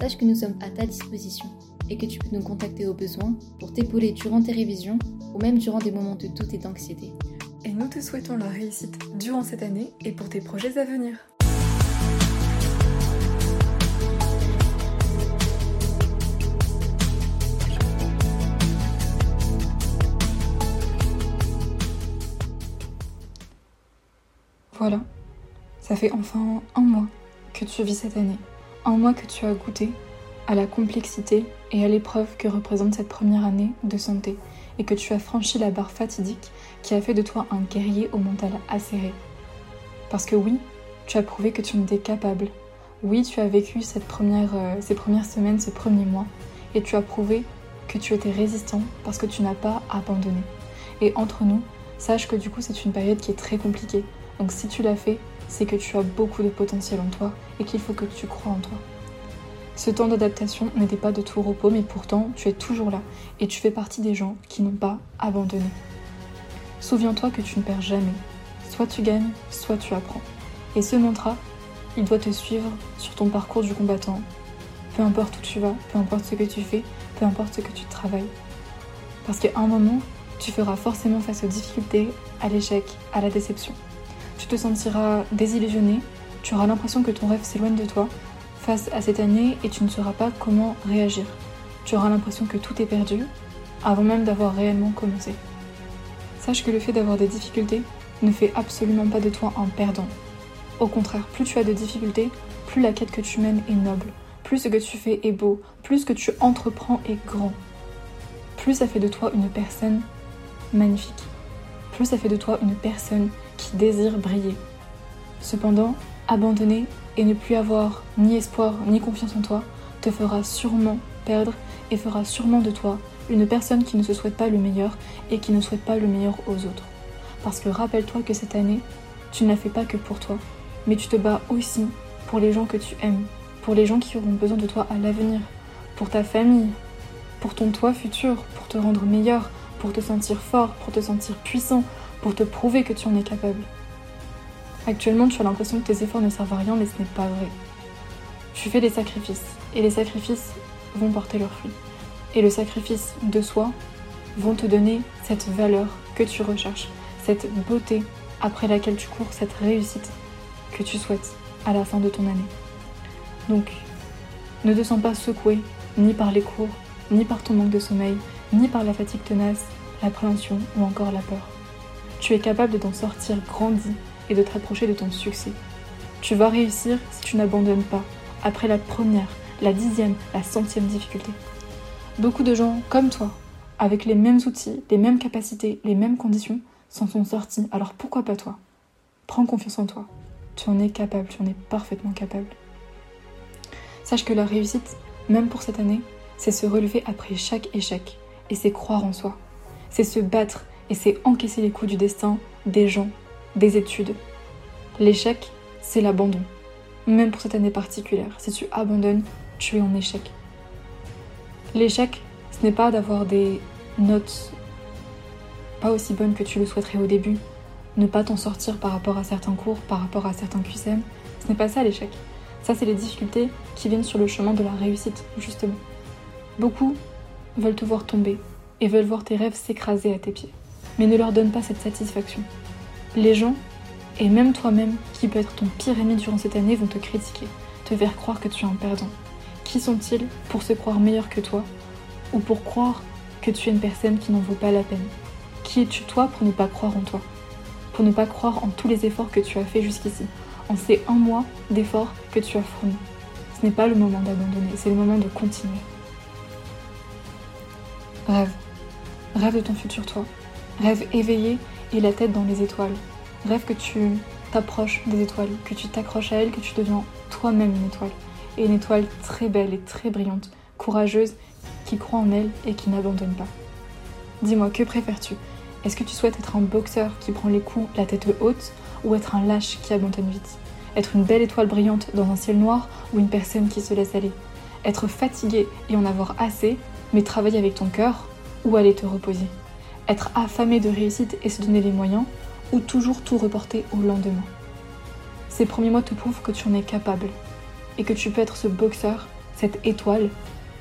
Sache que nous sommes à ta disposition et que tu peux nous contacter au besoin pour t'épauler durant tes révisions ou même durant des moments de doute et d'anxiété. Et nous te souhaitons la réussite durant cette année et pour tes projets à venir. Voilà, ça fait enfin un mois que tu vis cette année, un mois que tu as goûté à la complexité et à l'épreuve que représente cette première année de santé et que tu as franchi la barre fatidique qui a fait de toi un guerrier au mental acéré. Parce que oui, tu as prouvé que tu en étais capable. Oui, tu as vécu cette première, euh, ces premières semaines, ce premier mois, et tu as prouvé que tu étais résistant parce que tu n'as pas abandonné. Et entre nous, sache que du coup c'est une période qui est très compliquée. Donc si tu l'as fait, c'est que tu as beaucoup de potentiel en toi et qu'il faut que tu crois en toi. Ce temps d'adaptation n'était pas de tout repos, mais pourtant tu es toujours là et tu fais partie des gens qui n'ont pas abandonné. Souviens-toi que tu ne perds jamais. Soit tu gagnes, soit tu apprends. Et ce mantra, il doit te suivre sur ton parcours du combattant. Peu importe où tu vas, peu importe ce que tu fais, peu importe ce que tu travailles. Parce qu'à un moment, tu feras forcément face aux difficultés, à l'échec, à la déception. Tu te sentiras désillusionné, tu auras l'impression que ton rêve s'éloigne de toi face à cette année et tu ne sauras pas comment réagir. Tu auras l'impression que tout est perdu avant même d'avoir réellement commencé. Sache que le fait d'avoir des difficultés ne fait absolument pas de toi un perdant. Au contraire, plus tu as de difficultés, plus la quête que tu mènes est noble, plus ce que tu fais est beau, plus ce que tu entreprends est grand, plus ça fait de toi une personne magnifique, plus ça fait de toi une personne qui désire briller. Cependant, abandonner et ne plus avoir ni espoir ni confiance en toi te fera sûrement perdre et fera sûrement de toi une personne qui ne se souhaite pas le meilleur et qui ne souhaite pas le meilleur aux autres. Parce que rappelle-toi que cette année, tu ne la fais pas que pour toi, mais tu te bats aussi pour les gens que tu aimes, pour les gens qui auront besoin de toi à l'avenir, pour ta famille, pour ton toi futur, pour te rendre meilleur, pour te sentir fort, pour te sentir puissant, pour te prouver que tu en es capable. Actuellement, tu as l'impression que tes efforts ne servent à rien, mais ce n'est pas vrai. Tu fais des sacrifices, et les sacrifices vont porter leurs fruits. Et le sacrifice de soi vont te donner cette valeur que tu recherches, cette beauté après laquelle tu cours, cette réussite que tu souhaites à la fin de ton année. Donc, ne te sens pas secoué ni par les cours, ni par ton manque de sommeil, ni par la fatigue tenace, l'appréhension ou encore la peur. Tu es capable d'en sortir grandi et de te rapprocher de ton succès. Tu vas réussir si tu n'abandonnes pas après la première, la dixième, la centième difficulté. Beaucoup de gens comme toi, avec les mêmes outils, les mêmes capacités, les mêmes conditions, s'en sont sortis. Alors pourquoi pas toi? Prends confiance en toi. Tu en es capable, tu en es parfaitement capable. Sache que la réussite, même pour cette année, c'est se relever après chaque échec et c'est croire en soi. C'est se battre et c'est encaisser les coups du destin, des gens, des études. L'échec, c'est l'abandon. Même pour cette année particulière, si tu abandonnes, tu es en échec. L'échec, ce n'est pas d'avoir des notes pas aussi bonnes que tu le souhaiterais au début, ne pas t'en sortir par rapport à certains cours, par rapport à certains QCM. Ce n'est pas ça l'échec. Ça, c'est les difficultés qui viennent sur le chemin de la réussite, justement. Beaucoup veulent te voir tomber et veulent voir tes rêves s'écraser à tes pieds. Mais ne leur donne pas cette satisfaction. Les gens, et même toi-même, qui peut être ton pire ennemi durant cette année, vont te critiquer, te faire croire que tu es un perdant. Qui sont-ils pour se croire meilleur que toi ou pour croire que tu es une personne qui n'en vaut pas la peine? Qui es-tu toi pour ne pas croire en toi? Pour ne pas croire en tous les efforts que tu as fait jusqu'ici, en ces un mois d'efforts que tu as fournis? Ce n'est pas le moment d'abandonner, c'est le moment de continuer. Rêve. Rêve de ton futur toi. Rêve éveillé et la tête dans les étoiles. Rêve que tu t'approches des étoiles, que tu t'accroches à elles, que tu deviens toi-même une étoile. Et une étoile très belle et très brillante, courageuse, qui croit en elle et qui n'abandonne pas. Dis-moi, que préfères-tu? Est-ce que tu souhaites être un boxeur qui prend les coups la tête haute ou être un lâche qui abandonne vite? Être une belle étoile brillante dans un ciel noir ou une personne qui se laisse aller? Être fatigué et en avoir assez, mais travailler avec ton cœur ou aller te reposer? Être affamé de réussite et se donner les moyens ou toujours tout reporter au lendemain Ces premiers mots te prouvent que tu en es capable et que tu peux être ce boxeur, cette étoile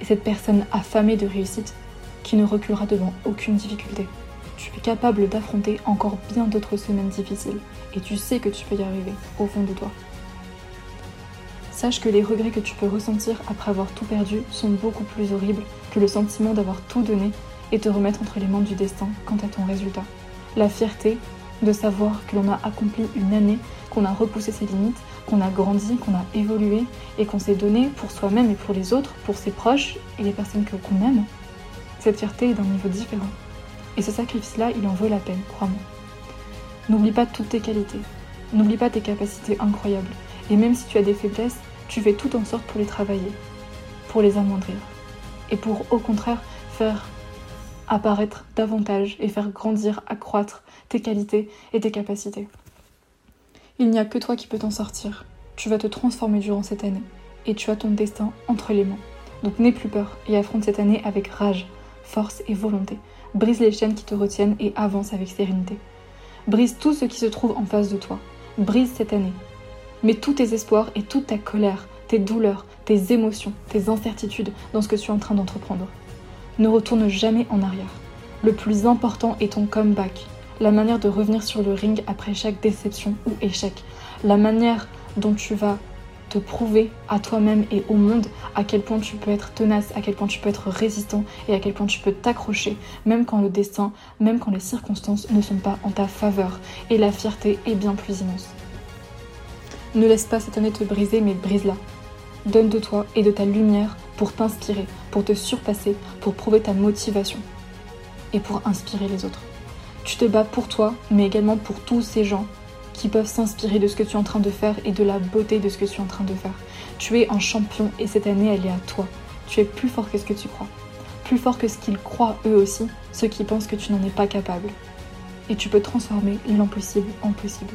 et cette personne affamée de réussite qui ne reculera devant aucune difficulté. Tu es capable d'affronter encore bien d'autres semaines difficiles et tu sais que tu peux y arriver au fond de toi. Sache que les regrets que tu peux ressentir après avoir tout perdu sont beaucoup plus horribles que le sentiment d'avoir tout donné et te remettre entre les mains du destin quant à ton résultat. La fierté de savoir que l'on a accompli une année, qu'on a repoussé ses limites, qu'on a grandi, qu'on a évolué et qu'on s'est donné pour soi-même et pour les autres, pour ses proches et les personnes qu'on aime, cette fierté est d'un niveau différent. Et ce sacrifice-là, il en vaut la peine, crois-moi. N'oublie pas toutes tes qualités, n'oublie pas tes capacités incroyables, et même si tu as des faiblesses, tu fais tout en sorte pour les travailler, pour les amoindrir, et pour au contraire faire apparaître davantage et faire grandir, accroître tes qualités et tes capacités. Il n'y a que toi qui peux t'en sortir. Tu vas te transformer durant cette année et tu as ton destin entre les mains. Donc n'aie plus peur et affronte cette année avec rage, force et volonté. Brise les chaînes qui te retiennent et avance avec sérénité. Brise tout ce qui se trouve en face de toi. Brise cette année. Mets tous tes espoirs et toute ta colère, tes douleurs, tes émotions, tes incertitudes dans ce que tu es en train d'entreprendre. Ne retourne jamais en arrière. Le plus important est ton comeback, la manière de revenir sur le ring après chaque déception ou échec, la manière dont tu vas te prouver à toi-même et au monde à quel point tu peux être tenace, à quel point tu peux être résistant et à quel point tu peux t'accrocher, même quand le destin, même quand les circonstances ne sont pas en ta faveur. Et la fierté est bien plus immense. Ne laisse pas cette année te briser, mais brise-la. Donne de toi et de ta lumière pour t'inspirer, pour te surpasser, pour prouver ta motivation et pour inspirer les autres. Tu te bats pour toi, mais également pour tous ces gens qui peuvent s'inspirer de ce que tu es en train de faire et de la beauté de ce que tu es en train de faire. Tu es un champion et cette année, elle est à toi. Tu es plus fort que ce que tu crois. Plus fort que ce qu'ils croient eux aussi, ceux qui pensent que tu n'en es pas capable. Et tu peux transformer l'impossible en possible.